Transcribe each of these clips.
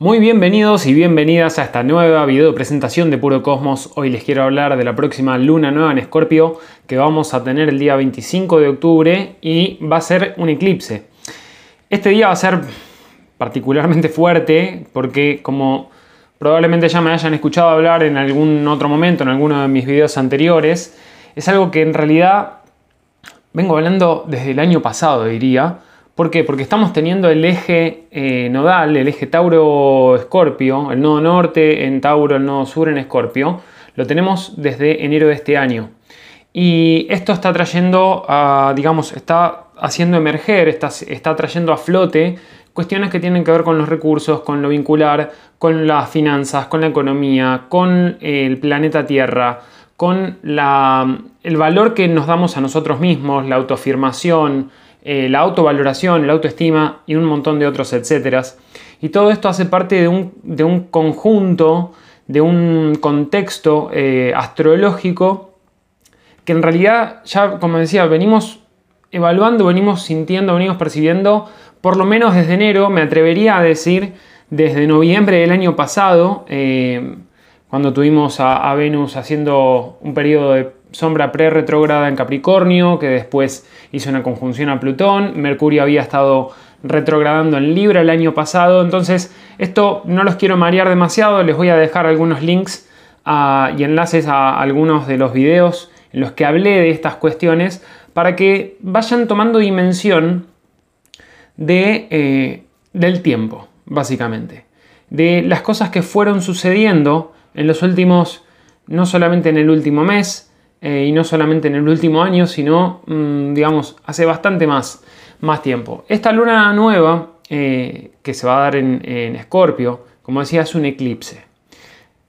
Muy bienvenidos y bienvenidas a esta nueva video presentación de Puro Cosmos. Hoy les quiero hablar de la próxima luna nueva en Escorpio que vamos a tener el día 25 de octubre y va a ser un eclipse. Este día va a ser particularmente fuerte porque como probablemente ya me hayan escuchado hablar en algún otro momento, en alguno de mis videos anteriores, es algo que en realidad vengo hablando desde el año pasado, diría ¿Por qué? Porque estamos teniendo el eje eh, nodal, el eje Tauro-Escorpio, el nodo norte en Tauro, el nodo sur en Escorpio, lo tenemos desde enero de este año. Y esto está trayendo, a, digamos, está haciendo emerger, está, está trayendo a flote cuestiones que tienen que ver con los recursos, con lo vincular, con las finanzas, con la economía, con el planeta Tierra, con la, el valor que nos damos a nosotros mismos, la autoafirmación, eh, la autovaloración, la autoestima y un montón de otros etcéteras. Y todo esto hace parte de un, conjunto, de un contexto eh, astrológico que en realidad ya, como decía, venimos evaluando, venimos sintiendo, venimos percibiendo, por lo menos desde enero, me atrevería a decir, desde noviembre del año pasado, eh, cuando tuvimos a, a Venus haciendo un periodo de sombra pre-retrógrada en Capricornio, que después hizo una conjunción a Plutón. Mercurio había estado retrogradando en Libra el año pasado. Entonces, esto no los quiero marear demasiado. Les voy a dejar algunos links ah, y enlaces a algunos de los videos en los que hablé de estas cuestiones para que vayan tomando dimensión de, eh, del tiempo, básicamente. De las cosas que fueron sucediendo en los últimos, no solamente en el último mes, eh, y no solamente en el último año, sino, mm, digamos, hace bastante más, más tiempo. Esta luna nueva eh, que se va a dar en Escorpio, como decía, es un eclipse.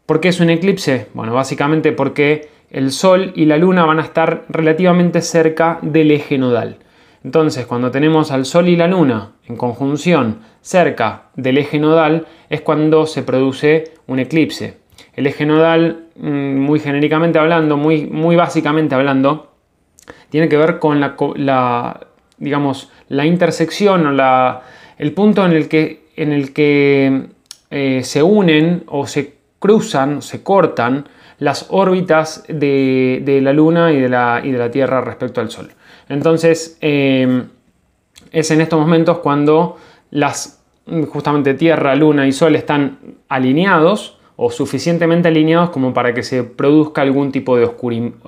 ¿Por qué es un eclipse? Bueno, básicamente porque el Sol y la Luna van a estar relativamente cerca del eje nodal. Entonces, cuando tenemos al Sol y la Luna en conjunción cerca del eje nodal, es cuando se produce un eclipse. El eje nodal, muy genéricamente hablando, muy, muy básicamente hablando, tiene que ver con la, digamos, la intersección o la, el punto en el que, en el que eh, se unen o se cruzan, se cortan las órbitas de, la Luna y de la, y de la, Tierra respecto al Sol. Entonces, em, es en estos momentos cuando las justamente Tierra, Luna y Sol están alineados o suficientemente alineados como para que se produzca algún tipo de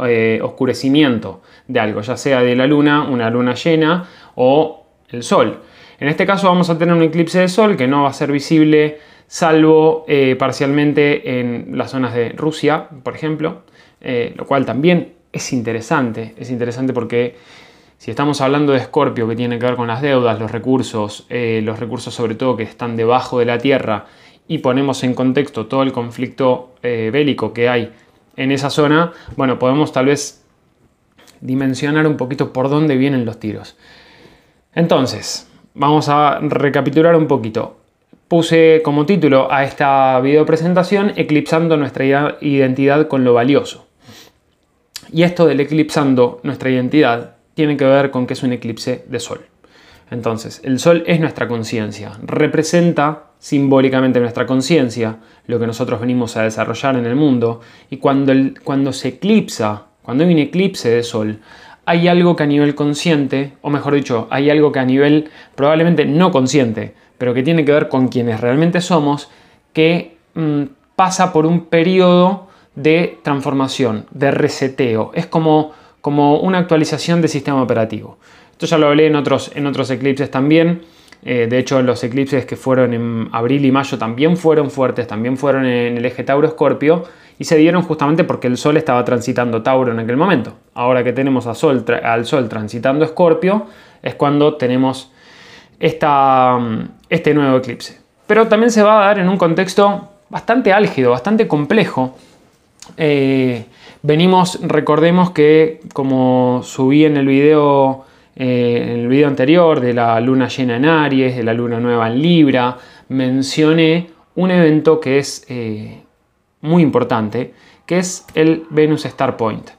eh, oscurecimiento de algo, ya sea de la luna, una luna llena o el sol. En este caso vamos a tener un eclipse de sol que no va a ser visible salvo eh, parcialmente en las zonas de Rusia, por ejemplo, eh, lo cual también es interesante, es interesante porque si estamos hablando de Escorpio que tiene que ver con las deudas, los recursos, los recursos sobre todo que están debajo de la Tierra y ponemos en contexto todo el conflicto eh, bélico que hay en esa zona, bueno, podemos tal vez dimensionar un poquito por dónde vienen los tiros. Entonces, vamos a recapitular un poquito. Puse como título a esta video presentación Eclipsando nuestra identidad con lo valioso. Y esto del eclipsando nuestra identidad tiene que ver con que es un eclipse de sol. Entonces, el sol es nuestra conciencia, representa simbólicamente nuestra conciencia, lo que nosotros venimos a desarrollar en el mundo, y cuando, cuando se eclipsa, cuando hay un eclipse de sol, hay algo que a nivel consciente, o mejor dicho, hay algo que a nivel probablemente no consciente, pero que tiene que ver con quienes realmente somos, que mm, pasa por un periodo de transformación, de reseteo. Es como, como una actualización del sistema operativo. Esto ya lo hablé en otros, en otros eclipses también. Eh, de hecho, los eclipses que fueron en abril y mayo también fueron fuertes, también fueron en el eje Tauro-Escorpio y se dieron justamente porque el Sol estaba transitando Tauro en aquel momento. Ahora que tenemos al Sol transitando Escorpio, es cuando tenemos esta, este nuevo eclipse. Pero también se va a dar en un contexto bastante álgido, bastante complejo. Eh, venimos, recordemos que como subí en el video eh, en el video anterior de la luna llena en Aries, de la luna nueva en Libra, mencioné un evento que es eh, muy importante, que es el Venus Star Point.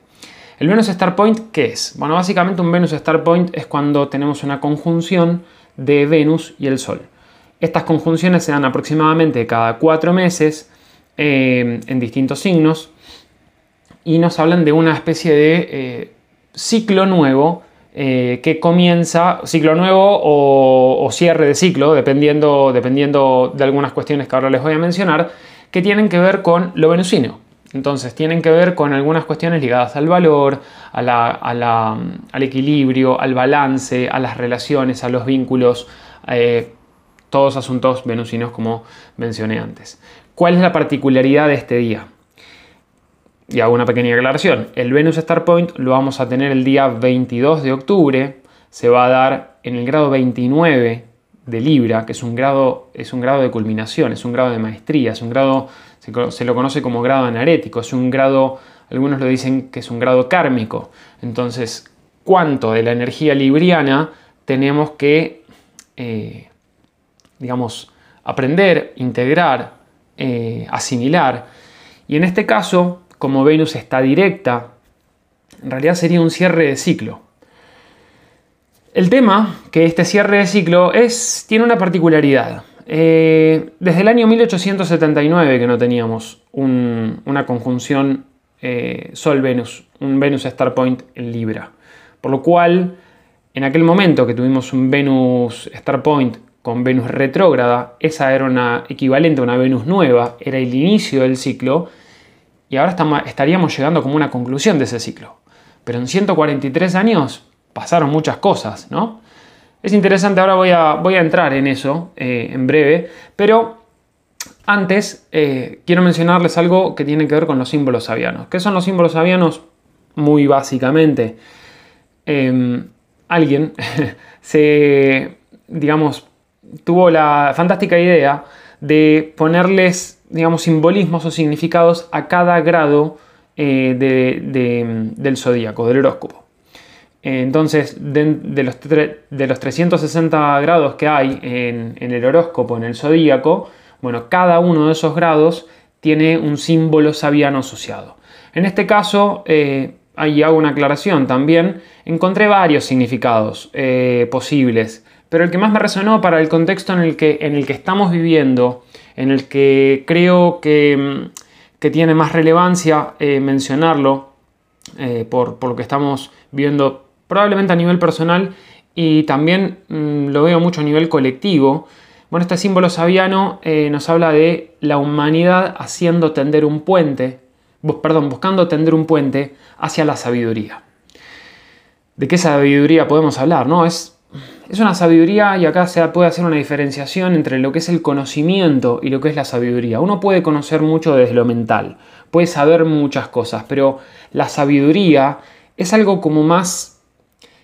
¿El Venus Star Point qué es? Bueno, básicamente un Venus Star Point es cuando tenemos una conjunción de Venus y el Sol. Estas conjunciones se dan aproximadamente cada cuatro meses eh, en distintos signos y nos hablan de una especie de ciclo nuevo eh, que comienza, ciclo nuevo o, cierre de ciclo, dependiendo, dependiendo de algunas cuestiones que ahora les voy a mencionar, que tienen que ver con lo venusino. Entonces, tienen que ver con algunas cuestiones ligadas al valor, al equilibrio, al balance, a las relaciones, a los vínculos, eh, todos asuntos venusinos como mencioné antes. ¿Cuál es la particularidad de este día? Y hago una pequeña aclaración. El Venus Star Point lo vamos a tener el día 22 de octubre. Se va a dar en el grado 29 de Libra, que es un grado, es un grado de culminación, es un grado de maestría, es un grado, se, lo conoce como grado anarético, es un grado, algunos lo dicen que es un grado kármico. Entonces, ¿cuánto de la energía libriana tenemos que, eh, digamos, aprender, integrar, eh, asimilar? Y en este caso, como Venus está directa, en realidad sería un cierre de ciclo. El tema, que este cierre de ciclo es, tiene una particularidad. Eh, desde el año 1879 que no teníamos una conjunción eh, Sol-Venus, un Venus Star Point en Libra. Por lo cual, en aquel momento que tuvimos un Venus Star Point con Venus retrógrada, esa era una equivalente a una Venus nueva, era el inicio del ciclo, y ahora estaríamos llegando como una conclusión de ese ciclo. Pero en 143 años pasaron muchas cosas, ¿no? Es interesante, ahora voy a, voy a entrar en eso eh, en breve, pero antes eh, quiero mencionarles algo que tiene que ver con los símbolos sabianos. ¿Qué son los símbolos sabianos? Muy básicamente, em, alguien se, digamos, tuvo la fantástica idea de ponerles digamos, simbolismos o significados a cada grado eh, del zodíaco, del horóscopo. Entonces, de, los, de, los, 360 grados que hay en, el horóscopo, en el zodíaco, bueno, cada uno de esos grados tiene un símbolo sabiano asociado. En este caso, eh, ahí hago una aclaración también, encontré varios significados eh, posibles, pero el que más me resonó para el contexto en el que, en el que estamos viviendo en el que creo que, tiene más relevancia eh, mencionarlo eh, por, lo que estamos viendo probablemente a nivel personal y también mm, lo veo mucho a nivel colectivo. Bueno, este símbolo sabiano eh, nos habla de la humanidad haciendo tender un puente, perdón, buscando tender un puente hacia la sabiduría. ¿De qué sabiduría podemos hablar? No, es es una sabiduría y acá se puede hacer una diferenciación entre lo que es el conocimiento y lo que es la sabiduría. Uno puede conocer mucho desde lo mental, puede saber muchas cosas, pero la sabiduría es algo como más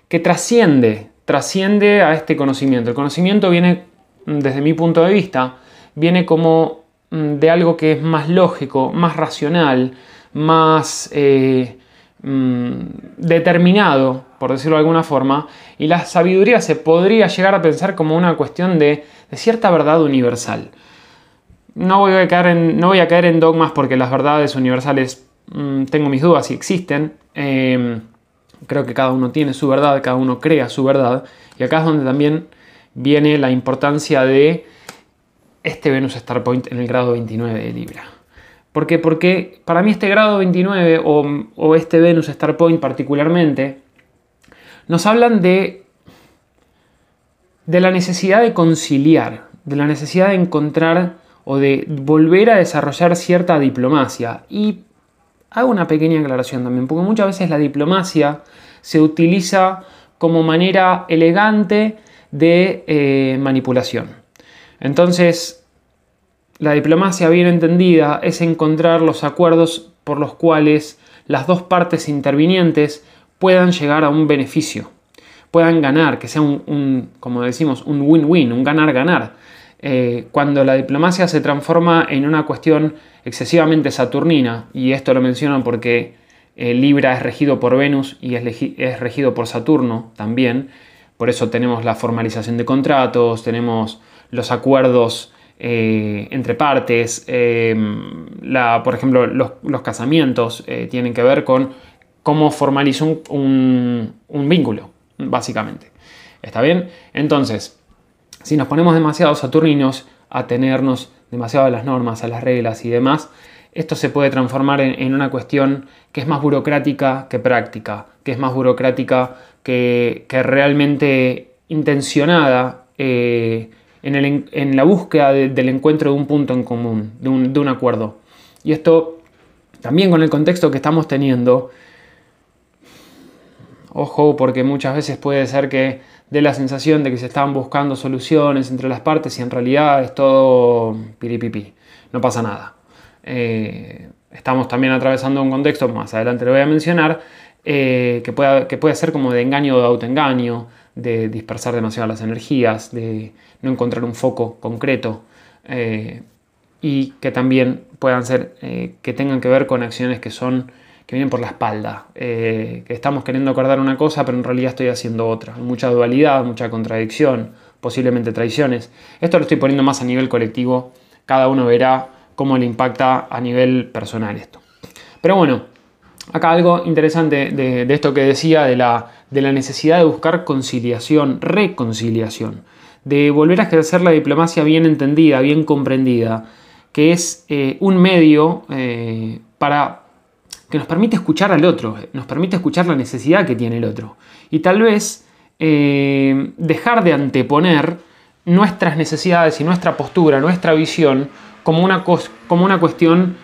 que trasciende, trasciende a este conocimiento. El conocimiento viene, mm, desde mi punto de vista, viene como mm, de algo que es más lógico, más racional, más eh, mm, determinado por decirlo de alguna forma, y la sabiduría se podría llegar a pensar como una cuestión de, cierta verdad universal. No voy, a caer en, no voy a caer en dogmas porque las verdades universales mm, tengo mis dudas si existen. Em, creo que cada uno tiene su verdad, cada uno crea su verdad, y acá es donde también viene la importancia de este Venus Star Point en el grado 29 de Libra. ¿Por qué? Porque para mí este grado 29 o, o este Venus Star Point particularmente nos hablan de, de la necesidad de conciliar, de la necesidad de encontrar o de volver a desarrollar cierta diplomacia. Y hago una pequeña aclaración también, porque muchas veces la diplomacia se utiliza como manera elegante de eh, manipulación. Entonces, la diplomacia bien entendida es encontrar los acuerdos por los cuales las dos partes intervinientes puedan llegar a un beneficio, puedan ganar, que sea un, como decimos, un win-win, un ganar-ganar. Eh, cuando la diplomacia se transforma en una cuestión excesivamente saturnina, y esto lo mencionan porque eh, Libra es regido por Venus y es, regido por Saturno también, por eso tenemos la formalización de contratos, tenemos los acuerdos eh, entre partes, la, por ejemplo, los, los casamientos tienen que ver con cómo formalizo un, vínculo, básicamente. ¿Está bien? Entonces, Si nos ponemos demasiado saturninos a tenernos demasiado a las normas, a las reglas y demás, esto se puede transformar en, una cuestión que es más burocrática que práctica, que es más burocrática que, realmente intencionada eh, en, la búsqueda del encuentro de un punto en común, de un, acuerdo. Y esto también con el contexto que estamos teniendo, ojo, porque muchas veces puede ser que dé la sensación de que se están buscando soluciones entre las partes y en realidad es todo piripipi, no pasa nada. Eh, estamos también atravesando un contexto, más adelante lo voy a mencionar, eh, que, pueda, que puede ser como de engaño o de autoengaño, de dispersar demasiado las energías, de no encontrar un foco concreto eh, y que también puedan ser, que tengan que ver con acciones que son que vienen por la espalda, que estamos queriendo acordar una cosa pero en realidad estoy haciendo otra. mucha dualidad, mucha contradicción, posiblemente traiciones. Esto lo estoy poniendo más a nivel colectivo, cada uno verá cómo le impacta a nivel personal esto. Pero bueno, acá algo interesante de, esto que decía, de la, necesidad de buscar conciliación, reconciliación, de volver a ejercer la diplomacia bien entendida, bien comprendida, que es eh, un medio eh, para que nos permite escuchar al otro, nos permite escuchar la necesidad que tiene el otro. Y tal vez eh, dejar de anteponer nuestras necesidades y nuestra postura, nuestra visión, como una, como una cuestión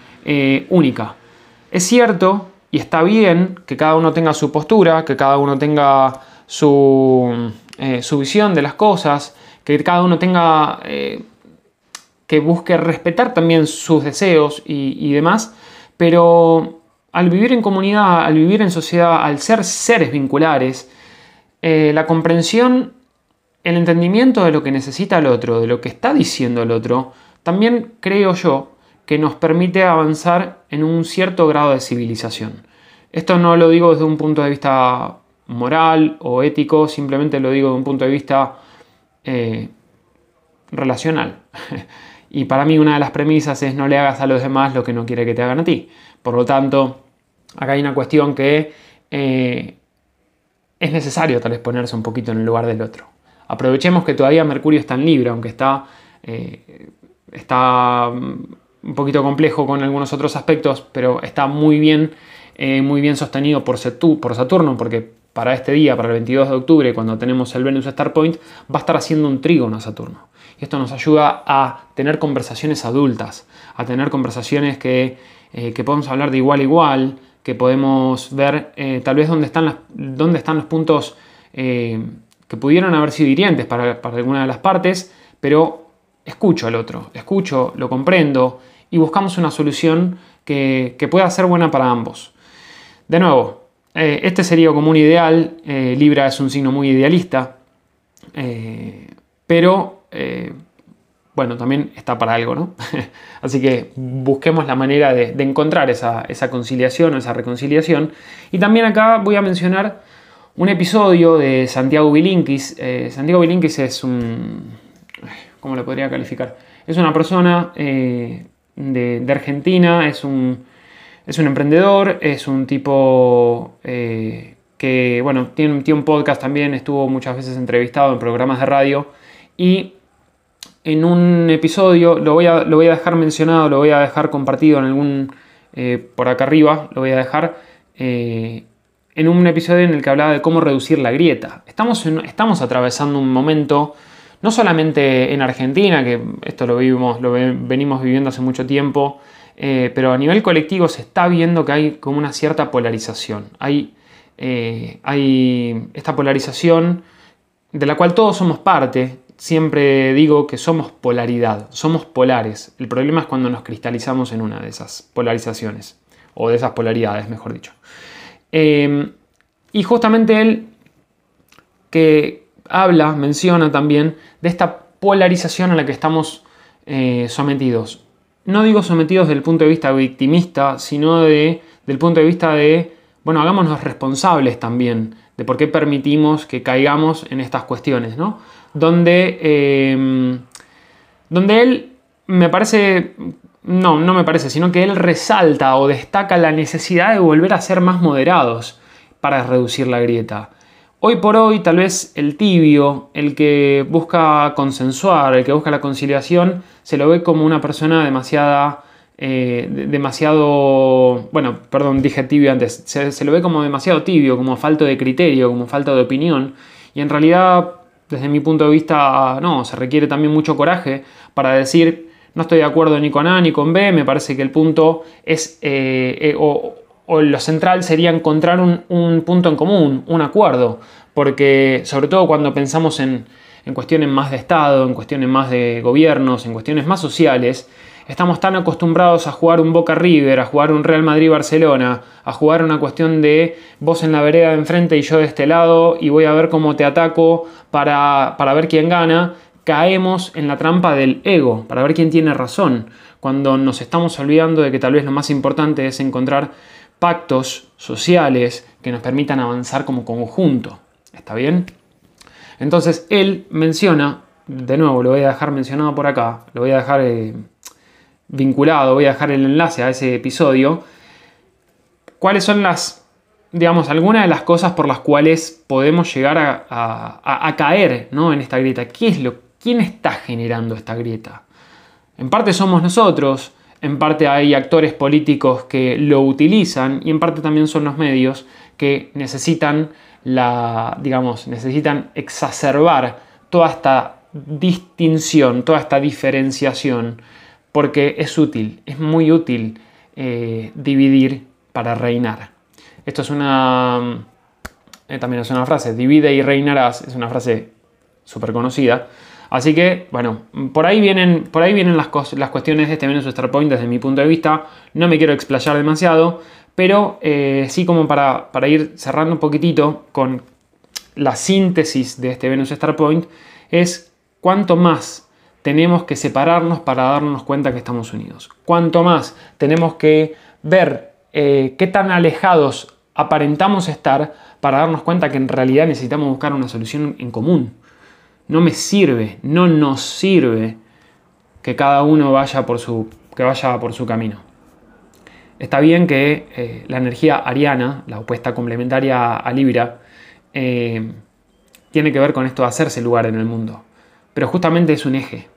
única. Es cierto y está bien que cada uno tenga su postura, que cada uno tenga su, eh, visión de las cosas, que cada uno tenga eh, que busque respetar también sus deseos y, demás, pero al vivir en comunidad, al vivir en sociedad, al ser seres vinculares, la comprensión, el entendimiento de lo que necesita el otro, de lo que está diciendo el otro, también creo yo que nos permite avanzar en un cierto grado de civilización. Esto no lo digo desde un punto de vista moral o ético, simplemente lo digo desde un punto de vista eh, relacional. y para mí una de las premisas es no le hagas a los demás lo que no quiere que te hagan a ti. Por lo tanto, acá hay una cuestión que eh, es necesario tal vez ponerse un poquito en el lugar del otro. Aprovechemos que todavía Mercurio está en Libra, aunque está eh, está un poquito complejo con algunos otros aspectos, pero está muy bien, eh, muy bien sostenido por, Saturno, porque para este día, para el 22 de octubre, cuando tenemos el Venus Star Point, va a estar haciendo un trígono a Saturno. Y esto nos ayuda a tener conversaciones adultas, a tener conversaciones que, eh, que podemos hablar de igual a igual, que podemos ver eh, tal vez dónde están, las, dónde están los puntos que pudieron haber sido hirientes para, para alguna de las partes, pero escucho al otro, escucho, lo comprendo y buscamos una solución que, pueda ser buena para ambos. De nuevo, eh, este sería como un ideal, eh, Libra es un signo muy idealista, eh, pero bueno, también está para algo, ¿no? Así que busquemos la manera de, encontrar esa, esa, conciliación, esa reconciliación. Y también acá voy a mencionar un episodio de Santiago Bilinkis. Santiago Bilinkis es un, ¿cómo lo podría calificar? Es una persona de, Argentina, es un, es un emprendedor, es un tipo eh, que, bueno, tiene, un podcast también, estuvo muchas veces entrevistado en programas de radio y en un episodio, lo voy a, lo voy a dejar mencionado, lo voy a dejar compartido en algún, eh, por acá arriba, lo voy a dejar en un episodio en el que hablaba de cómo reducir la grieta. Estamos, estamos atravesando un momento no solamente en Argentina, que esto lo, vivimos, lo venimos viviendo hace mucho tiempo, eh, pero a nivel colectivo se está viendo que hay como una cierta polarización. Hay, eh, hay esta polarización de la cual todos somos parte. Siempre digo que somos polaridad, somos polares. El problema es cuando nos cristalizamos en una de esas polarizaciones, o de esas polaridades, mejor dicho. Eh, y justamente él, que, habla, menciona también de esta polarización a la que estamos eh, sometidos. No digo sometidos desde el punto de vista victimista, sino de, del punto de vista de, bueno, hagámonos responsables también de por qué permitimos que caigamos en estas cuestiones, ¿no? Donde, eh, donde él me parece, no, no me parece, sino que él resalta o destaca la necesidad de volver a ser más moderados para reducir la grieta Hoy por hoy, tal vez el tibio, el que busca consensuar, el que busca la conciliación, se lo ve como una persona demasiada, eh, demasiado, bueno, perdón, dije tibio antes, se, lo ve como demasiado tibio, como falto de criterio, como falta de opinión, y en realidad, desde mi punto de vista, no, se requiere también mucho coraje para decir, no estoy de acuerdo ni con A ni con B, me parece que el punto es, eh, eh, o, o lo central sería encontrar un, punto en común, un acuerdo, porque sobre todo cuando pensamos en, cuestiones más de Estado, en cuestiones más de gobiernos, en cuestiones más sociales, estamos tan acostumbrados a jugar un Boca River, a jugar un Real Madrid-Barcelona, a jugar una cuestión de vos en la vereda de enfrente y yo de este lado y voy a ver cómo te ataco para, para ver quién gana, caemos en la trampa del ego, para ver quién tiene razón, cuando nos estamos olvidando de que tal vez lo más importante es encontrar pactos sociales que nos permitan avanzar como conjunto. ¿Está bien? Entonces él menciona, de nuevo lo voy a dejar mencionado por acá, lo voy a dejar eh, vinculado, voy a dejar el enlace a ese episodio, cuáles son las, digamos, algunas de las cosas por las cuales podemos llegar a, caer ¿no? en esta grieta. ¿Qué es lo, ¿Quién está generando esta grieta? En parte somos nosotros, en parte hay actores políticos que lo utilizan y en parte también son los medios que necesitan digamos, necesitan exacerbar toda esta distinción, toda esta diferenciación, porque es útil, es muy útil eh, dividir para reinar. Esto es una, eh, también es una frase, divide y reinarás, es una frase súper conocida, Así que, bueno, por ahí vienen, por ahí vienen las, las cuestiones de este Venus Star Point desde mi punto de vista. No me quiero explayar demasiado, pero eh, sí como para, para, ir cerrando un poquitito con la síntesis de este Venus Star Point, es cuánto más tenemos que separarnos para darnos cuenta que estamos unidos. Cuánto más tenemos que ver eh, qué tan alejados aparentamos estar para darnos cuenta que en realidad necesitamos buscar una solución en común. No me sirve, no nos sirve que cada uno vaya por su, que vaya por su camino. Está bien que eh, la energía ariana, la opuesta complementaria a Libra, eh, tiene que ver con esto de hacerse lugar en el mundo. Pero justamente es un eje.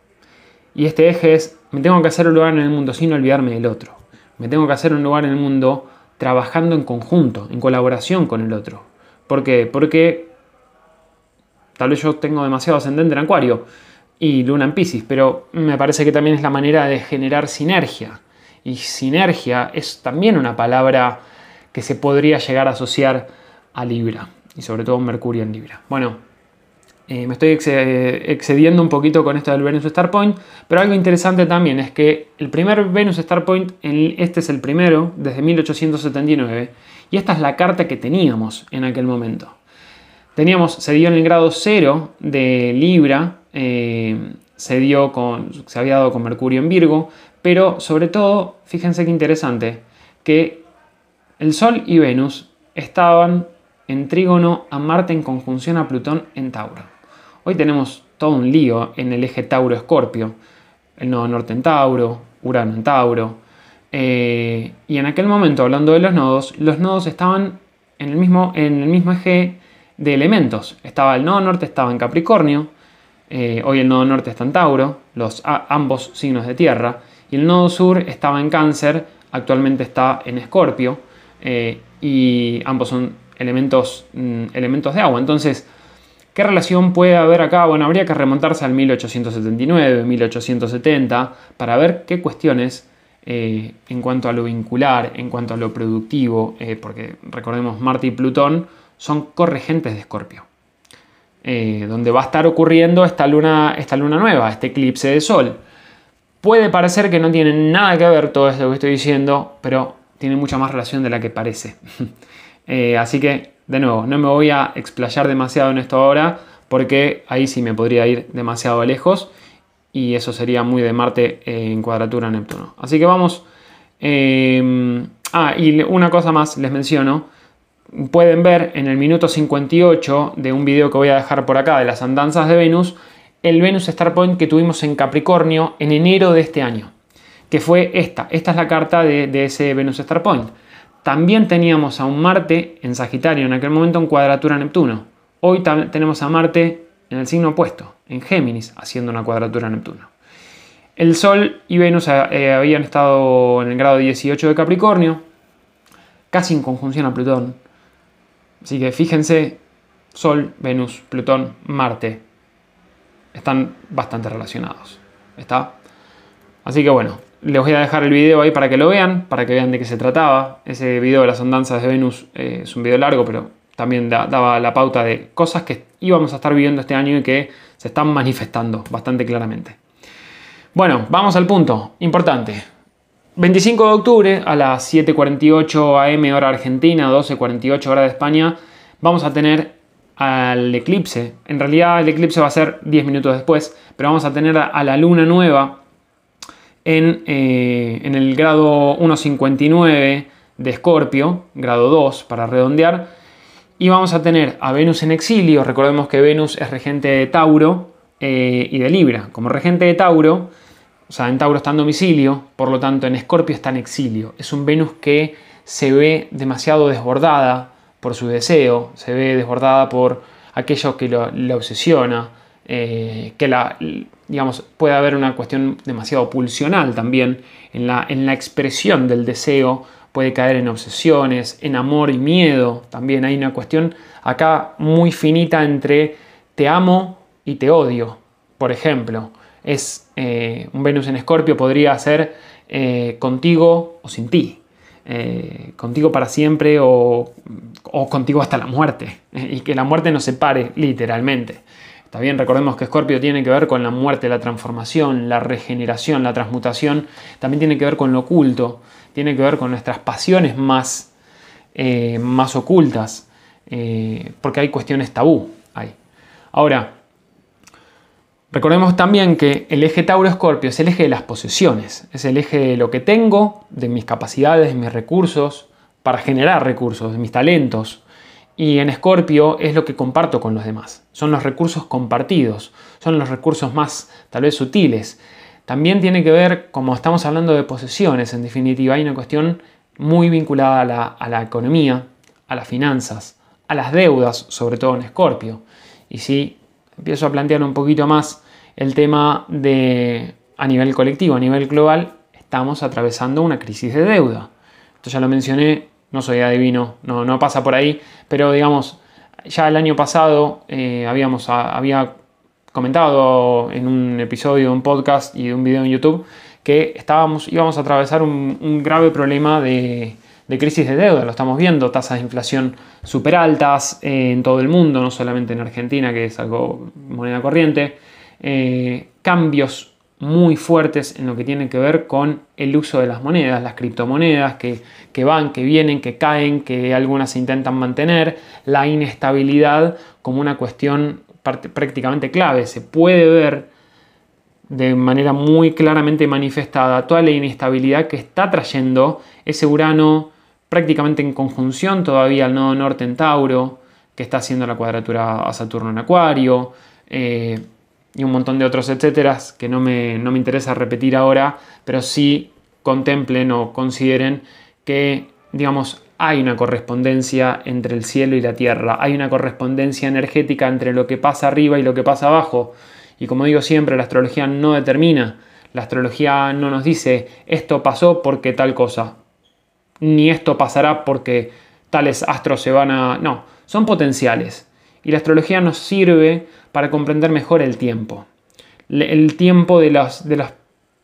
Y este eje es, me tengo que hacer un lugar en el mundo sin olvidarme del otro. Me tengo que hacer un lugar en el mundo trabajando en conjunto, en colaboración con el otro. ¿Por qué? Porque Tal vez yo tengo demasiado ascendente en Acuario y Luna en Pisces, pero me parece que también es la manera de generar sinergia. Y sinergia es también una palabra que se podría llegar a asociar a Libra, y sobre todo Mercurio en Libra. Bueno, eh, me estoy excediendo un poquito con esto del Venus Star Point, pero algo interesante también es que el primer Venus Star Point, este es el primero desde 1879, y esta es la carta que teníamos en aquel momento. Teníamos, se dio en el grado 0 de Libra, eh, se, dio con, se había dado con Mercurio en Virgo, pero sobre todo, fíjense qué interesante, que el Sol y Venus estaban en trígono a Marte en conjunción a Plutón en Tauro. Hoy tenemos todo un lío en el eje Tauro-Escorpio, el nodo norte en Tauro, Urano en Tauro, eh, y en aquel momento, hablando de los nodos, los nodos estaban en el mismo, en el mismo eje de elementos. Estaba el nodo norte, estaba en Capricornio, eh, hoy el nodo norte está en Tauro, los, ambos signos de tierra, y el nodo sur estaba en Cáncer, actualmente está en Escorpio, eh, y ambos son elementos, mm, elementos de agua. Entonces, ¿qué relación puede haber acá? Bueno, habría que remontarse al 1879, 1870, para ver qué cuestiones eh, en cuanto a lo vincular, en cuanto a lo productivo, porque recordemos Marte y Plutón son corregentes de Escorpio. Eh, donde va a estar ocurriendo esta luna, esta luna nueva, este eclipse de sol. Puede parecer que no tiene nada que ver todo esto que estoy diciendo, pero tiene mucha más relación de la que parece. Eh, así que, de nuevo, no me voy a explayar demasiado en esto ahora, porque ahí sí me podría ir demasiado lejos y eso sería muy de Marte en cuadratura Neptuno. Así que vamos. Eh, ah, y una cosa más les menciono pueden ver en el minuto 58 de un video que voy a dejar por acá de las andanzas de Venus, el Venus Star Point que tuvimos en Capricornio en enero de este año, que fue esta. Esta es la carta de, ese Venus Star Point. También teníamos a un Marte en Sagitario en aquel momento en cuadratura Neptuno. Hoy tenemos a Marte en el signo opuesto, en Géminis, haciendo una cuadratura a Neptuno. El Sol y Venus eh, habían estado en el grado 18 de Capricornio, casi en conjunción a Plutón. Así que fíjense, Sol, Venus, Plutón, Marte están bastante relacionados. ¿Está? Así que bueno, les voy a dejar el video ahí para que lo vean, para que vean de qué se trataba. Ese video de las andanzas de Venus eh, es un video largo, pero también daba la pauta de cosas que íbamos a estar viviendo este año y que se están manifestando bastante claramente. Bueno, vamos al punto. Importante. 25 de octubre a las 7.48 am hora argentina, 12.48 hora de España, vamos a tener al eclipse. En realidad el eclipse va a ser 10 minutos después, pero vamos a tener a la luna nueva en, eh, el grado 1.59 de Escorpio, grado 2 para redondear, y vamos a tener a Venus en exilio. Recordemos que Venus es regente de Tauro eh, y de Libra. Como regente de Tauro, o sea, en Tauro está en domicilio, por lo tanto en Escorpio está en exilio. Es un Venus que se ve demasiado desbordada por su deseo, se ve desbordada por aquello que le obsesiona, eh, que la, digamos, puede haber una cuestión demasiado pulsional también en la, en la expresión del deseo puede caer en obsesiones, en amor y miedo. También hay una cuestión acá muy finita entre te amo y te odio. Por ejemplo, es eh, un Venus en Escorpio podría ser eh, contigo o sin ti. Eh, contigo para siempre o, o, contigo hasta la muerte. y que la muerte nos separe literalmente. Está bien, recordemos que Escorpio tiene que ver con la muerte, la transformación, la regeneración, la transmutación. También tiene que ver con lo oculto tiene que ver con nuestras pasiones más, más ocultas, porque hay cuestiones tabú ahí. Ahora, recordemos también que el eje Tauro-Escorpio es el eje de las posesiones, es el eje de lo que tengo, de mis capacidades, de mis recursos, para generar recursos, de mis talentos. Y en Escorpio es lo que comparto con los demás. Son los recursos compartidos, son los recursos más tal vez sutiles, también tiene que ver, como estamos hablando de posesiones, en definitiva, hay una cuestión muy vinculada a la, economía, a las finanzas, a las deudas, sobre todo en Escorpio. Y si empiezo a plantear un poquito más el tema de a nivel colectivo, a nivel global, estamos atravesando una crisis de deuda. Esto ya lo mencioné, no soy adivino, no, pasa por ahí, pero digamos, ya el año pasado eh, habíamos, había comentado en un episodio de un podcast y de un video en YouTube que estábamos, íbamos a atravesar un, grave problema de, crisis de deuda. Lo estamos viendo, tasas de inflación súper altas en todo el mundo, no solamente en Argentina, que es algo moneda corriente. Eh, cambios muy fuertes en lo que tiene que ver con el uso de las monedas, las criptomonedas que, que, van, que vienen, que caen, que algunas se intentan mantener, la inestabilidad como una cuestión prácticamente clave. Se puede ver de manera muy claramente manifestada toda la inestabilidad que está trayendo ese Urano prácticamente en conjunción todavía al nodo norte en Tauro, que está haciendo la cuadratura a Saturno en Acuario, eh, y un montón de otros etcétera que no me, no me interesa repetir ahora, pero sí contemplen o consideren que, digamos, hay una correspondencia entre el cielo y la tierra, hay una correspondencia energética entre lo que pasa arriba y lo que pasa abajo. Y como digo siempre, la astrología no determina, la astrología no nos dice esto pasó porque tal cosa, ni esto pasará porque tales astros se van a... No, son potenciales. Y la astrología nos sirve para comprender mejor el tiempo. El tiempo de las, de las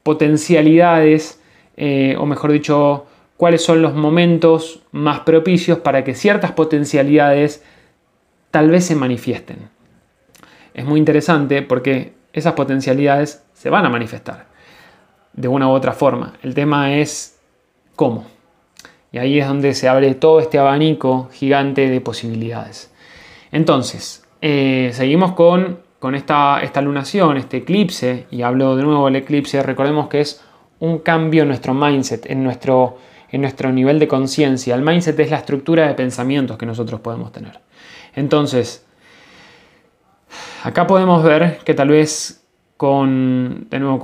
potencialidades, eh, o mejor dicho, cuáles son los momentos más propicios para que ciertas potencialidades tal vez se manifiesten. Es muy interesante porque esas potencialidades se van a manifestar de una u otra forma. El tema es cómo. Y ahí es donde se abre todo este abanico gigante de posibilidades. Entonces, eh, seguimos con, con esta, esta lunación, este eclipse, y hablo de nuevo del eclipse, recordemos que es un cambio en nuestro mindset, en nuestro en nuestro nivel de conciencia. El mindset es la estructura de pensamientos que nosotros podemos tener. Entonces, acá podemos ver que tal vez con, de nuevo,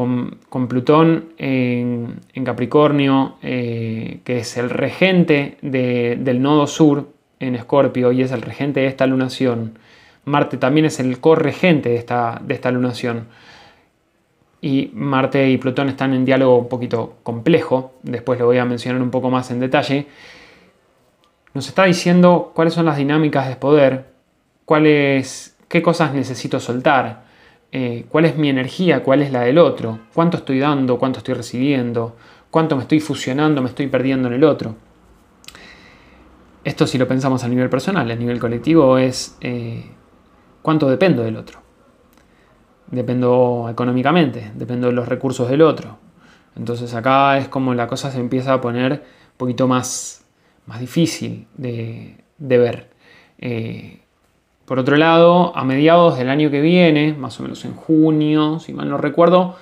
con, Plutón en, Capricornio, eh, que es el regente del nodo sur en Escorpio y es el regente de esta lunación, Marte también es el corregente de esta, de esta lunación. Y Marte y Plutón están en diálogo un poquito complejo, después lo voy a mencionar un poco más en detalle. Nos está diciendo cuáles son las dinámicas de poder, cuáles, qué cosas necesito soltar, eh, cuál es mi energía, cuál es la del otro, cuánto estoy dando, cuánto estoy recibiendo, cuánto me estoy fusionando, me estoy perdiendo en el otro. Esto si lo pensamos a nivel personal, a nivel colectivo es eh, cuánto dependo del otro. Dependo económicamente, dependo de los recursos del otro. Entonces acá es como la cosa se empieza a poner un poquito más, más difícil de, ver. Eh, por otro lado, a mediados del año que viene, más o menos en junio, si mal no recuerdo,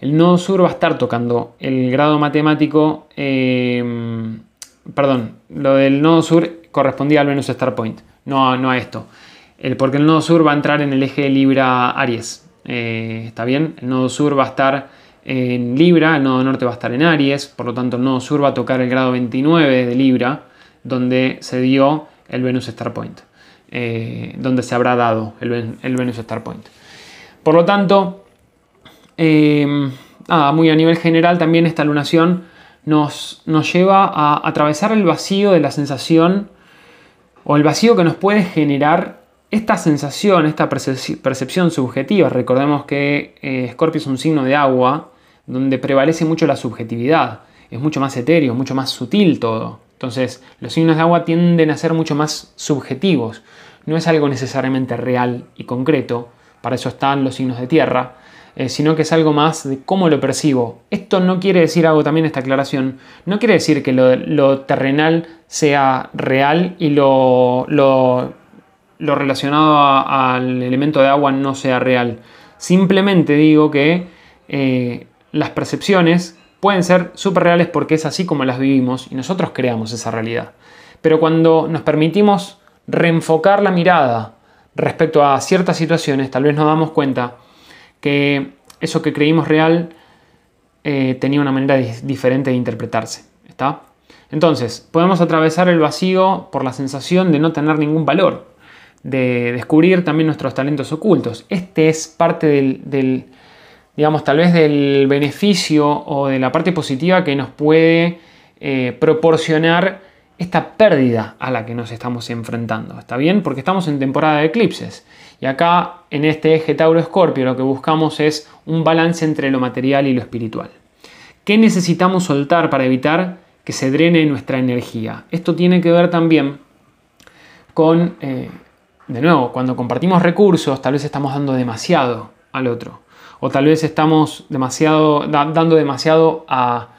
el nodo sur va a estar tocando el grado matemático, em, perdón, lo del nodo sur correspondía al Venus Star Point, no, no a esto. El, porque el nodo sur va a entrar en el eje Libra-Aries. Eh, ¿Está bien? El nodo sur va a estar en Libra, el nodo norte va a estar en Aries, por lo tanto el nodo sur va a tocar el grado 29 de Libra, donde se dio el Venus Star Point, eh, donde se habrá dado el, Venus Star Point. Por lo tanto, Em, muy a nivel general también esta lunación nos, nos lleva a atravesar el vacío de la sensación o el vacío que nos puede generar esta sensación, esta percepción subjetiva. Recordemos que eh, Scorpio es un signo de agua donde prevalece mucho la subjetividad. Es mucho más etéreo, mucho más sutil todo. Entonces, los signos de agua tienden a ser mucho más subjetivos. No es algo necesariamente real y concreto. Para eso están los signos de tierra. Eh, sino que es algo más de cómo lo percibo. Esto no quiere decir, hago también esta aclaración, no quiere decir que lo, terrenal sea real y lo, lo, relacionado al elemento de agua no sea real. Simplemente digo que eh, las percepciones pueden ser súper reales porque es así como las vivimos y nosotros creamos esa realidad. Pero cuando nos permitimos reenfocar la mirada respecto a ciertas situaciones, tal vez nos damos cuenta que eso que creímos real eh, tenía una manera diferente de interpretarse. ¿Está? Entonces, podemos atravesar el vacío por la sensación de no tener ningún valor, de descubrir también nuestros talentos ocultos. Este es parte del, digamos, tal vez del beneficio o de la parte positiva que nos puede eh, proporcionar esta pérdida a la que nos estamos enfrentando. ¿Está bien? Porque estamos en temporada de eclipses. Y acá, en este eje Tauro-Escorpio, lo que buscamos es un balance entre lo material y lo espiritual. ¿Qué necesitamos soltar para evitar que se drene nuestra energía? Esto tiene que ver también con, eh, de nuevo, cuando compartimos recursos, tal vez estamos dando demasiado al otro. O tal vez estamos demasiado, dando demasiado a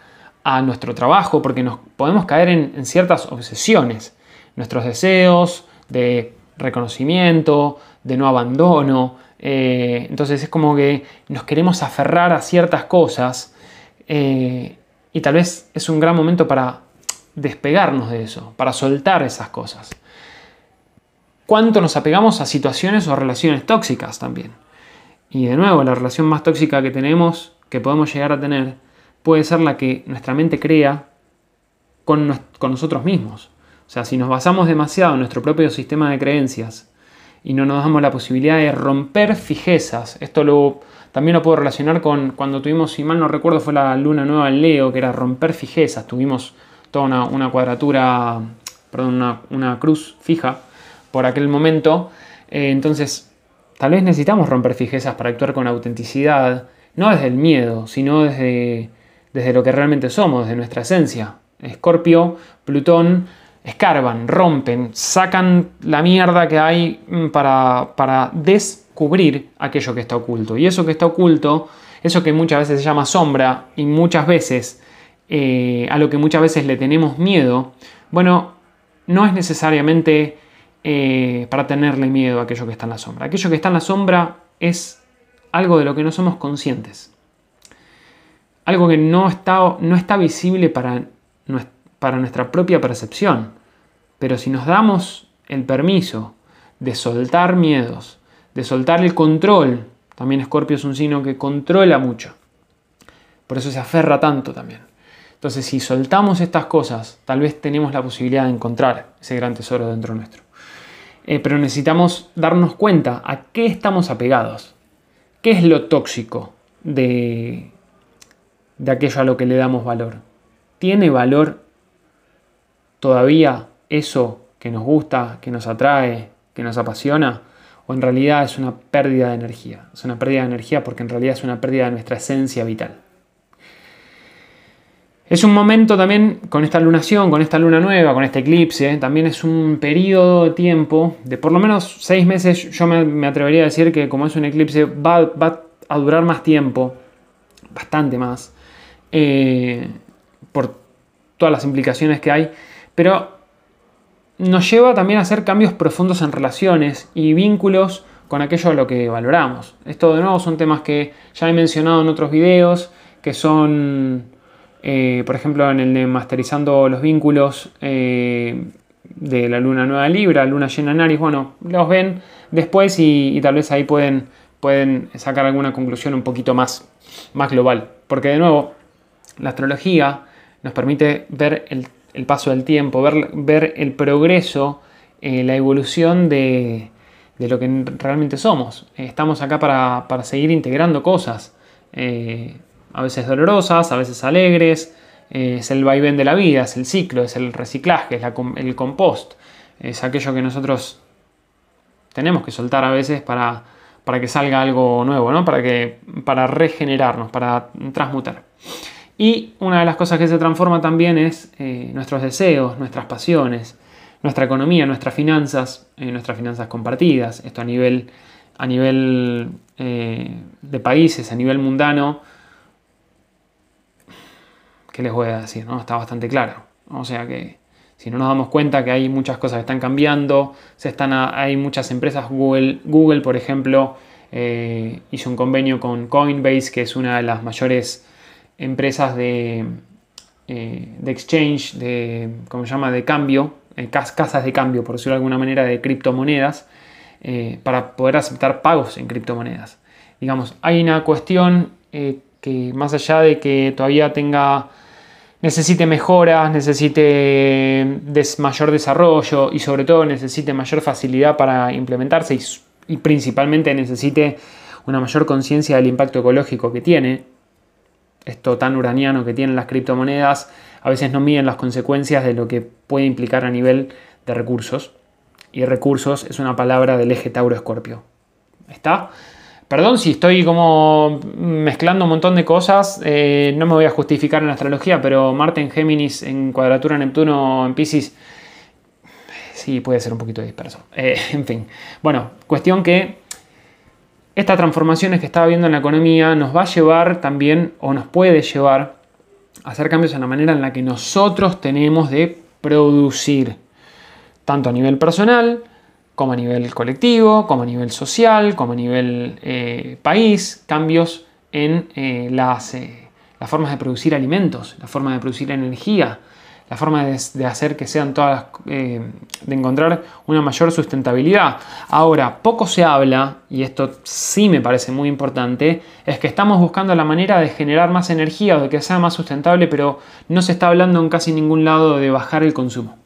a nuestro trabajo porque nos podemos caer en, ciertas obsesiones, nuestros deseos de reconocimiento, de no abandono. Eh, entonces es como que nos queremos aferrar a ciertas cosas eh, y tal vez es un gran momento para despegarnos de eso, para soltar esas cosas. ¿Cuánto nos apegamos a situaciones o relaciones tóxicas también? Y de nuevo, la relación más tóxica que tenemos, que podemos llegar a tener, puede ser la que nuestra mente crea con, nosotros mismos. O sea, si nos basamos demasiado en nuestro propio sistema de creencias y no nos damos la posibilidad de romper fijezas, esto lo, también lo puedo relacionar con cuando tuvimos, si mal no recuerdo, fue la luna nueva en Leo, que era romper fijezas, tuvimos toda una, cuadratura, perdón, una, cruz fija por aquel momento, eh, entonces tal vez necesitamos romper fijezas para actuar con autenticidad, no desde el miedo, sino desde desde lo que realmente somos, de nuestra esencia. Escorpio, Plutón, escarban, rompen, sacan la mierda que hay mm, para, para descubrir aquello que está oculto. Y eso que está oculto, eso que muchas veces se llama sombra y muchas veces eh, a lo que muchas veces le tenemos miedo, bueno, no es necesariamente eh, para tenerle miedo a aquello que está en la sombra. Aquello que está en la sombra es algo de lo que no somos conscientes algo que no está, no está visible para, para nuestra propia percepción. Pero si nos damos el permiso de soltar miedos, de soltar el control, también Escorpio es un signo que controla mucho. Por eso se aferra tanto también. Entonces, si soltamos estas cosas, tal vez tenemos la posibilidad de encontrar ese gran tesoro dentro nuestro. eh, pero necesitamos darnos cuenta a qué estamos apegados, qué es lo tóxico de, de aquello a lo que le damos valor. ¿Tiene valor todavía eso que nos gusta, que nos atrae, que nos apasiona? ¿O en realidad es una pérdida de energía? Es una pérdida de energía porque en realidad es una pérdida de nuestra esencia vital. Es un momento también con esta lunación, con esta luna nueva, con este eclipse, también es un periodo de tiempo de por lo menos seis meses, yo me, atrevería a decir que como es un eclipse va, a durar más tiempo, bastante más, eh, por todas las implicaciones que hay, pero nos lleva también a hacer cambios profundos en relaciones y vínculos con aquello a lo que valoramos. Esto de nuevo son temas que ya he mencionado en otros videos, que son eh, por ejemplo, en el de masterizando los vínculos eh, de la luna nueva Libra, luna llena en Aries, bueno, los ven después y, tal vez ahí pueden, pueden sacar alguna conclusión un poquito más, más global. Porque de nuevo, la astrología nos permite ver el, paso del tiempo, ver, ver el progreso, eh, la evolución de, lo que realmente somos. estamos acá para, para, seguir integrando cosas a veces dolorosas, a veces alegres. Eh, es el vaivén de la vida, es el ciclo, es el reciclaje, es el compost. Es aquello que nosotros tenemos que soltar a veces para, para que salga algo nuevo, ¿no? para, que, para regenerarnos, para transmutar. Y una de las cosas que se transforma también es eh, nuestros deseos, nuestras pasiones, nuestra economía, nuestras finanzas, eh, nuestras finanzas compartidas. Esto a nivel, a nivel de países, a nivel mundano, ¿qué les voy a decir? ¿no? Está bastante claro. O sea que si no nos damos cuenta que hay muchas cosas que están cambiando, se están hay muchas empresas, Google, Google por ejemplo, eh, hizo un convenio con Coinbase, que es una de las mayores empresas de, eh, de exchange, de, ¿cómo llama?, de cambio, eh, casas de cambio, por decirlo de alguna manera, de criptomonedas, para poder aceptar pagos en criptomonedas. Digamos, hay una cuestión que más allá de que todavía tenga necesite mejoras, necesite mayor desarrollo y sobre todo necesite mayor facilidad para implementarse y, principalmente necesite una mayor conciencia del impacto ecológico que tiene. Esto tan uraniano que tienen las criptomonedas a veces no miden las consecuencias de lo que puede implicar a nivel de recursos. Y recursos es una palabra del eje Tauro-Escorpio. ¿Está? Perdón si estoy como mezclando un montón de cosas, eh, no me voy a justificar en la astrología, pero Marte en Géminis en cuadratura Neptuno en Pisces, sí puede ser un poquito disperso. Eh, en fin, bueno, cuestión que estas transformaciones que estaba viendo en la economía nos va a llevar también, o nos puede llevar, a hacer cambios en la manera en la que nosotros tenemos de producir, tanto a nivel personal, como a nivel colectivo, como a nivel social, como a nivel eh, país, cambios en eh, las, eh, las, formas de producir alimentos, la forma de producir energía, la forma de, hacer que sean todas, de encontrar una mayor sustentabilidad. Ahora, poco se habla, y esto sí me parece muy importante, es que estamos buscando la manera de generar más energía o de que sea más sustentable, pero no se está hablando en casi ningún lado de bajar el consumo.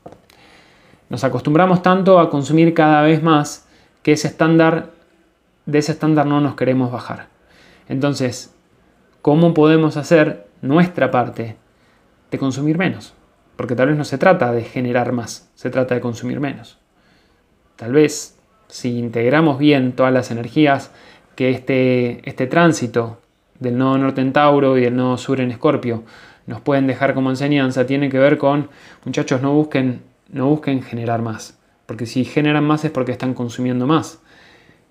Nos acostumbramos tanto a consumir cada vez más que ese estándar, de ese estándar no nos queremos bajar. Entonces, ¿cómo podemos hacer nuestra parte de consumir menos? Porque tal vez no se trata de generar más, se trata de consumir menos. Tal vez, si integramos bien todas las energías que este, este tránsito del nodo norte en Tauro y del nodo sur en Escorpio nos pueden dejar como enseñanza, tiene que ver con, muchachos, no busquen no busquen generar más, porque si generan más es porque están consumiendo más.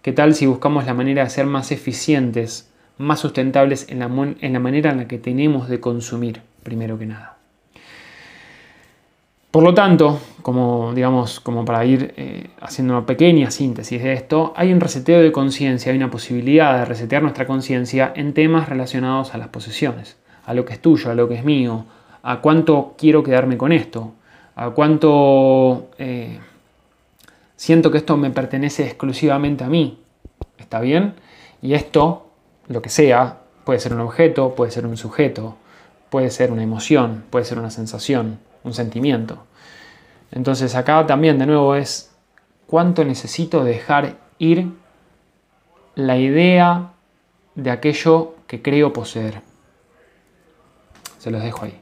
¿Qué tal si buscamos la manera de ser más eficientes, más sustentables en la, manera en la que tenemos de consumir, primero que nada? Por lo tanto, como, digamos, como para ir eh, haciendo una pequeña síntesis de esto, hay un reseteo de conciencia, hay una posibilidad de resetear nuestra conciencia en temas relacionados a las posesiones, a lo que es tuyo, a lo que es mío, a cuánto quiero quedarme con esto, a cuánto eh, siento que esto me pertenece exclusivamente a mí. ¿Está bien? Y esto, lo que sea, puede ser un objeto, puede ser un sujeto, puede ser una emoción, puede ser una sensación, un sentimiento. Entonces acá también de nuevo es cuánto necesito dejar ir la idea de aquello que creo poseer. Se los dejo ahí.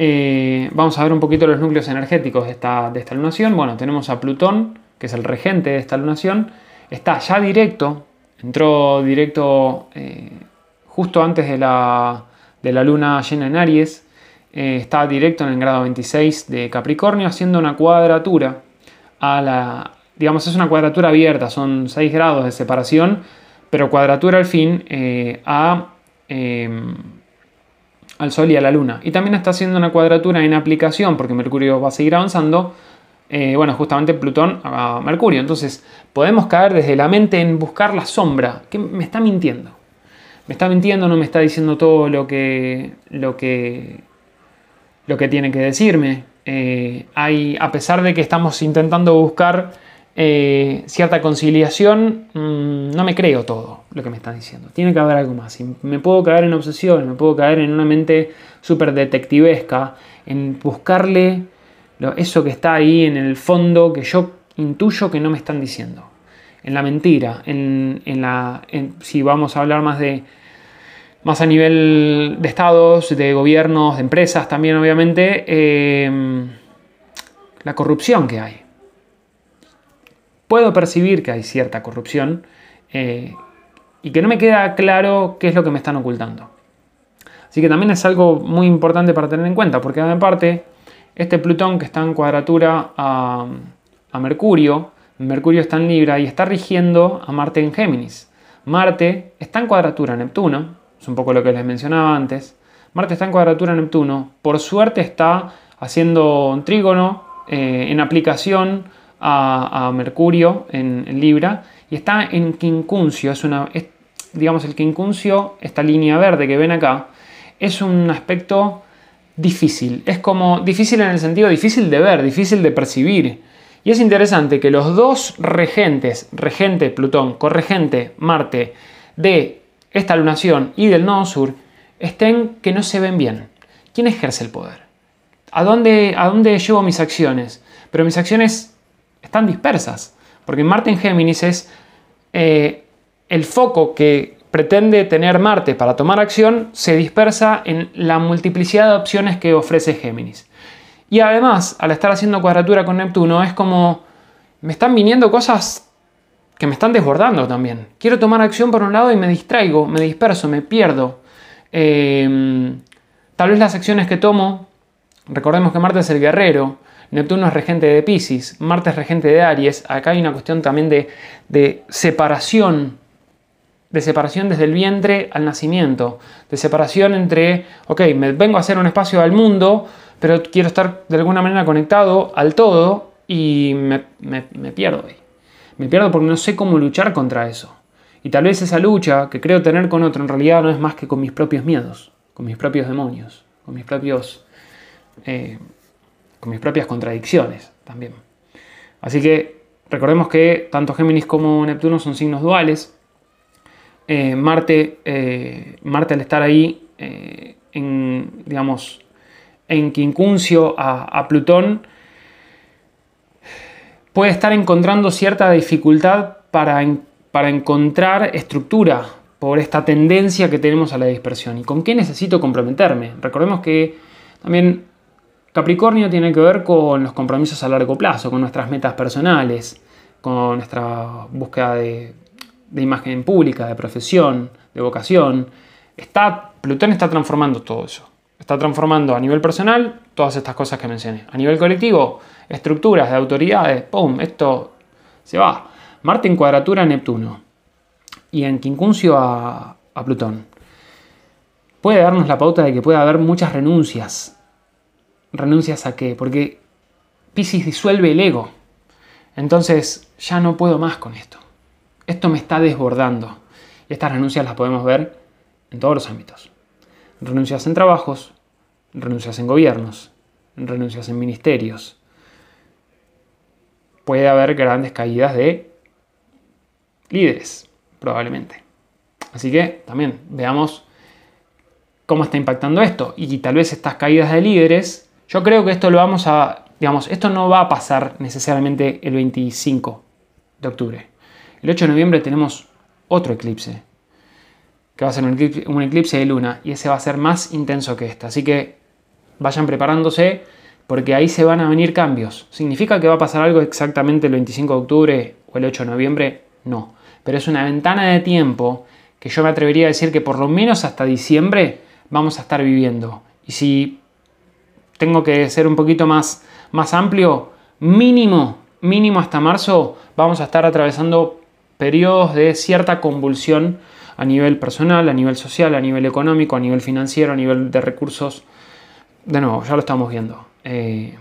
Eh, vamos a ver un poquito los núcleos energéticos de esta, de esta lunación. Bueno, tenemos a Plutón, que es el regente de esta lunación. Está ya directo, entró directo eh, justo antes de la, de la luna llena en Aries. Eh, está directo en el grado 26 de Capricornio, haciendo una cuadratura a la. Digamos, es una cuadratura abierta, son 6 grados de separación, pero cuadratura al fin a al Sol y a la Luna. Y también está haciendo una cuadratura en aplicación, porque Mercurio va a seguir avanzando, eh, bueno, justamente Plutón a Mercurio. Entonces, podemos caer desde la mente en buscar la sombra, que me está mintiendo. Me está mintiendo, no me está diciendo todo lo que, lo que, lo que tiene que decirme. Eh, hay, a pesar de que estamos intentando buscar eh, cierta conciliación, mm, no me creo todo lo que me están diciendo. Tiene que haber algo más. me puedo caer en obsesión, me puedo caer en una mente súper detectivesca, en buscarle eso que está ahí en el fondo que yo intuyo que no me están diciendo. En la mentira, en, la, si vamos a hablar más de más a nivel de estados, de gobiernos, de empresas también obviamente, eh, la corrupción que hay puedo percibir que hay cierta corrupción eh, y que no me queda claro qué es lo que me están ocultando. Así que también es algo muy importante para tener en cuenta, porque aparte, este Plutón que está en cuadratura a, Mercurio, Mercurio está en Libra y está rigiendo a Marte en Géminis. Marte está en cuadratura a Neptuno, es un poco lo que les mencionaba antes. Marte está en cuadratura a Neptuno, por suerte está haciendo un trígono eh, en aplicación a, Mercurio en, Libra y está en quincuncio, es una, digamos el quincuncio, esta línea verde que ven acá, es un aspecto difícil, es como difícil en el sentido difícil de ver, difícil de percibir. Y es interesante que los dos regentes, regente Plutón, corregente Marte, de esta lunación y del nodo sur, estén que no se ven bien. ¿Quién ejerce el poder? ¿A dónde, a dónde llevo mis acciones? Pero mis acciones están dispersas, porque Marte en Géminis es eh, el foco que pretende tener Marte para tomar acción, se dispersa en la multiplicidad de opciones que ofrece Géminis. Y además, al estar haciendo cuadratura con Neptuno, es como me están viniendo cosas que me están desbordando también. Quiero tomar acción por un lado y me distraigo, me disperso, me pierdo. Em, tal vez las acciones que tomo, recordemos que Marte es el guerrero, Neptuno es regente de Pisces, Marte es regente de Aries. Acá hay una cuestión también de, separación, de separación desde el vientre al nacimiento, de separación entre, ok, me vengo a hacer un espacio al mundo, pero quiero estar de alguna manera conectado al todo y me, me pierdo ahí. Me pierdo porque no sé cómo luchar contra eso. Y tal vez esa lucha que creo tener con otro en realidad no es más que con mis propios miedos, con mis propios demonios, con mis propios... Eh, con mis propias contradicciones también. Así que recordemos que tanto Géminis como Neptuno son signos duales. Eh, Marte, eh, Marte al estar ahí en, digamos, en quincuncio a, Plutón, puede estar encontrando cierta dificultad para, para encontrar estructura por esta tendencia que tenemos a la dispersión. ¿Y con qué necesito comprometerme? Recordemos que también Capricornio tiene que ver con los compromisos a largo plazo, con nuestras metas personales, con nuestra búsqueda de, imagen pública, de profesión, de vocación. Está, Plutón está transformando todo eso. Está transformando a nivel personal todas estas cosas que mencioné. A nivel colectivo, estructuras de autoridades, ¡pum! Esto se va. Marte en cuadratura a Neptuno y en quincuncio a, a Plutón. Puede darnos la pauta de que puede haber muchas renuncias ¿Renuncias a qué? Porque Pisces disuelve el ego. Entonces ya no puedo más con esto. Esto me está desbordando. Y estas renuncias las podemos ver en todos los ámbitos. Renuncias en trabajos, renuncias en gobiernos, renuncias en ministerios. Puede haber grandes caídas de líderes, probablemente. Así que también veamos cómo está impactando esto. Y tal vez estas caídas de líderes yo creo que esto lo vamos a digamos, esto no va a pasar necesariamente el 25 de octubre. El 8 de noviembre tenemos otro eclipse, que va a ser un eclipse, de luna, y ese va a ser más intenso que este. Así que vayan preparándose, porque ahí se van a venir cambios. ¿Significa que va a pasar algo exactamente el 25 de octubre o el 8 de noviembre? No. Pero es una ventana de tiempo que yo me atrevería a decir que por lo menos hasta diciembre vamos a estar viviendo. Y si tengo que ser un poquito más, más amplio, mínimo, mínimo hasta marzo vamos a estar atravesando periodos de cierta convulsión a nivel personal, a nivel social, a nivel económico, a nivel financiero, a nivel de recursos. De nuevo, ya lo estamos viendo. Eh,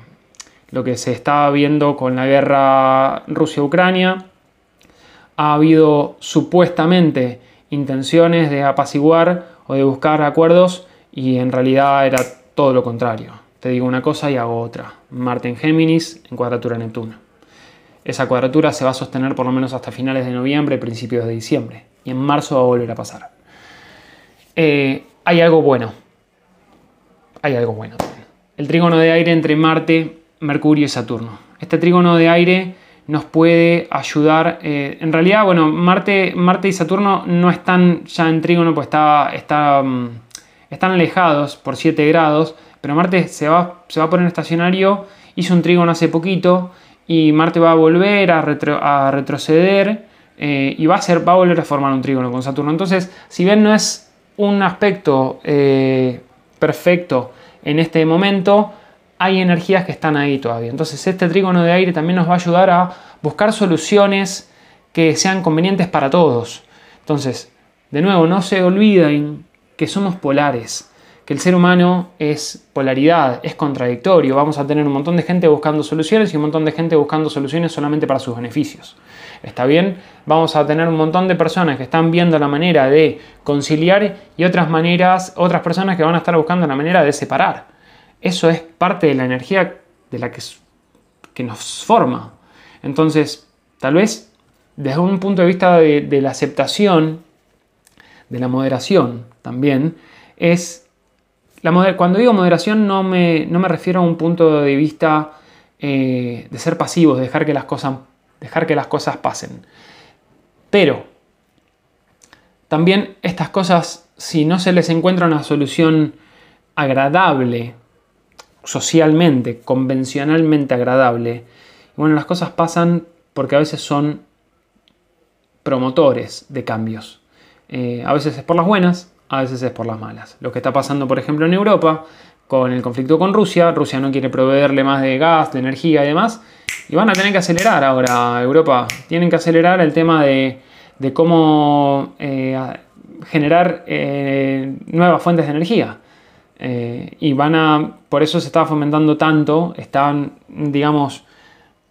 lo que se está viendo con la guerra Rusia-Ucrania. Ha habido supuestamente intenciones de apaciguar o de buscar acuerdos y en realidad era todo lo contrario. Te digo una cosa y hago otra. Marte en Géminis en cuadratura Neptuno. Esa cuadratura se va a sostener por lo menos hasta finales de noviembre, principios de diciembre. Y en marzo va a volver a pasar. Eh, hay algo bueno. Hay algo bueno también. El trígono de aire entre Marte, Mercurio y Saturno. Este trígono de aire nos puede ayudar. Eh, en realidad, bueno, Marte, Marte y Saturno no están ya en trígono, pues está, está, mm, están alejados por 7 grados, pero Marte se va, a poner estacionario, hizo un trígono hace poquito y Marte va a volver a, a retroceder eh, y va a, ser, va a volver a formar un trígono con Saturno. Entonces, si bien no es un aspecto eh, perfecto en este momento, hay energías que están ahí todavía. Entonces este trígono de aire también nos va a ayudar a buscar soluciones que sean convenientes para todos. Entonces, de nuevo, no se olviden que somos polares, que el ser humano es polaridad, es contradictorio. Vamos a tener un montón de gente buscando soluciones y un montón de gente buscando soluciones solamente para sus beneficios. ¿Está bien? Vamos a tener un montón de personas que están viendo la manera de conciliar y otras maneras, otras personas que van a estar buscando la manera de separar. Eso es parte de la energía de la que, que nos forma. Entonces, tal vez desde un punto de vista de, la aceptación, de la moderación también, es... La cuando digo moderación no me, no me, refiero a un punto de vista eh, de ser pasivos, de dejar que, las cosas, dejar que las cosas pasen. Pero también estas cosas, si no se les encuentra una solución agradable socialmente, convencionalmente agradable. bueno, las cosas pasan porque a veces son promotores de cambios. Eh, a veces es por las buenas, a veces es por las malas. Lo que está pasando, por ejemplo, en Europa, con el conflicto con Rusia, Rusia no quiere proveerle más de gas, de energía y demás, y van a tener que acelerar ahora Europa. Tienen que acelerar el tema de, cómo eh, generar eh, nuevas fuentes de energía. Eh, y van a, por eso se estaba fomentando tanto, estaban, digamos,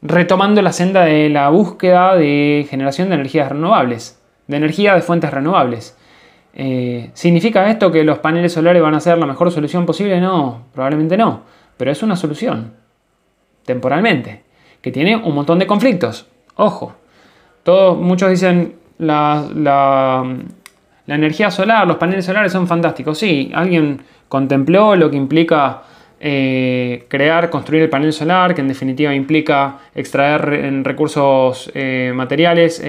retomando la senda de la búsqueda de generación de energías renovables, de energía de fuentes renovables. Eh, ¿Significa esto que los paneles solares van a ser la mejor solución posible? No, probablemente no, pero es una solución, temporalmente, que tiene un montón de conflictos. Ojo, todos, muchos dicen la, la, energía solar, los paneles solares son fantásticos. Sí, alguien contempló lo que implica eh, crear, construir el panel solar, que en definitiva implica extraer recursos eh, materiales,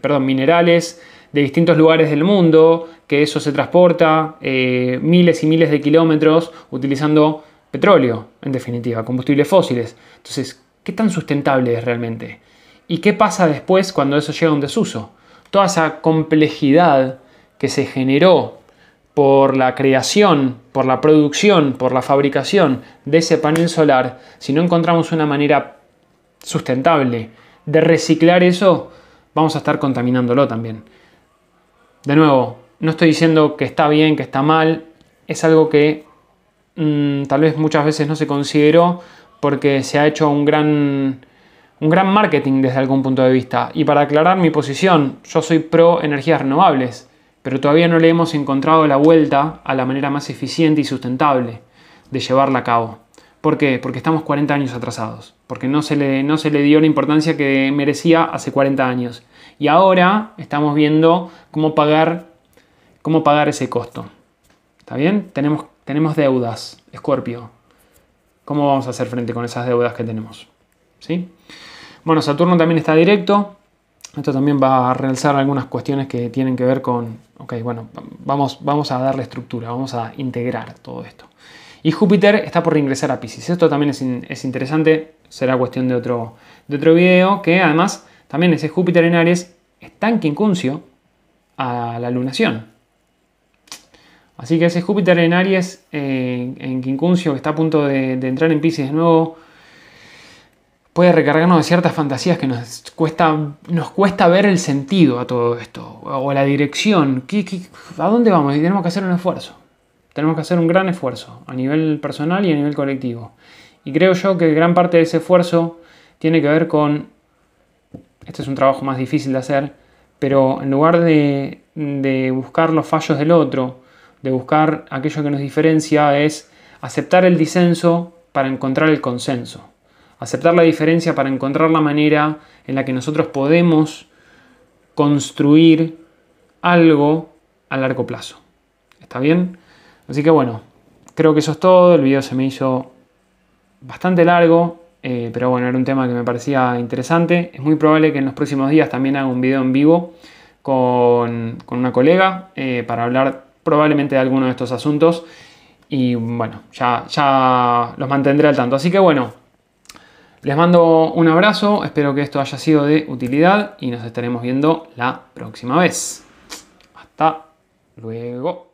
perdón, minerales de distintos lugares del mundo, que eso se transporta eh, miles y miles de kilómetros utilizando petróleo, en definitiva, combustibles fósiles. Entonces, ¿qué tan sustentable es realmente? ¿Y qué pasa después cuando eso llega a un desuso? Toda esa complejidad que se generó por la creación, por la producción, por la fabricación de ese panel solar, si no encontramos una manera sustentable de reciclar eso, vamos a estar contaminándolo también. De nuevo, no estoy diciendo que está bien, que está mal, es algo que mm, tal vez muchas veces no se consideró porque se ha hecho un gran, un gran marketing desde algún punto de vista. Y para aclarar mi posición, yo soy pro energías renovables pero todavía no le hemos encontrado la vuelta a la manera más eficiente y sustentable de llevarla a cabo. ¿Por qué? Porque estamos 40 años atrasados, porque no se le, no se le dio la importancia que merecía hace 40 años. Y ahora estamos viendo cómo pagar, cómo pagar ese costo. ¿Está bien? Tenemos, tenemos deudas, Escorpio. ¿Cómo vamos a hacer frente con esas deudas que tenemos? ¿Sí? Bueno, Saturno también está directo. Esto también va a realzar algunas cuestiones que tienen que ver con, ok, bueno, vamos, vamos a darle estructura, vamos a integrar todo esto. Y Júpiter está por reingresar a Pisces. Esto también es, interesante, será cuestión de otro, de otro video, que además también ese Júpiter en Aries está en quincuncio a la lunación. Así que ese Júpiter en Aries, eh, en quincuncio, que está a punto de, entrar en Pisces de nuevo, puede recargarnos de ciertas fantasías que nos cuesta, nos cuesta ver el sentido a todo esto, o la dirección. a dónde vamos? Y tenemos que hacer un esfuerzo. Tenemos que hacer un gran esfuerzo a nivel personal y a nivel colectivo. Y creo yo que gran parte de ese esfuerzo tiene que ver con, este es un trabajo más difícil de hacer, pero en lugar de, buscar los fallos del otro, de buscar aquello que nos diferencia, es aceptar el disenso para encontrar el consenso aceptar la diferencia para encontrar la manera en la que nosotros podemos construir algo a largo plazo. ¿Está bien? Así que bueno, creo que eso es todo. El video se me hizo bastante largo, eh, pero bueno, era un tema que me parecía interesante. Es muy probable que en los próximos días también haga un video en vivo con, una colega eh, para hablar probablemente de alguno de estos asuntos. Y bueno, ya, ya los mantendré al tanto. Así que bueno, les mando un abrazo, espero que esto haya sido de utilidad y nos estaremos viendo la próxima vez. Hasta luego.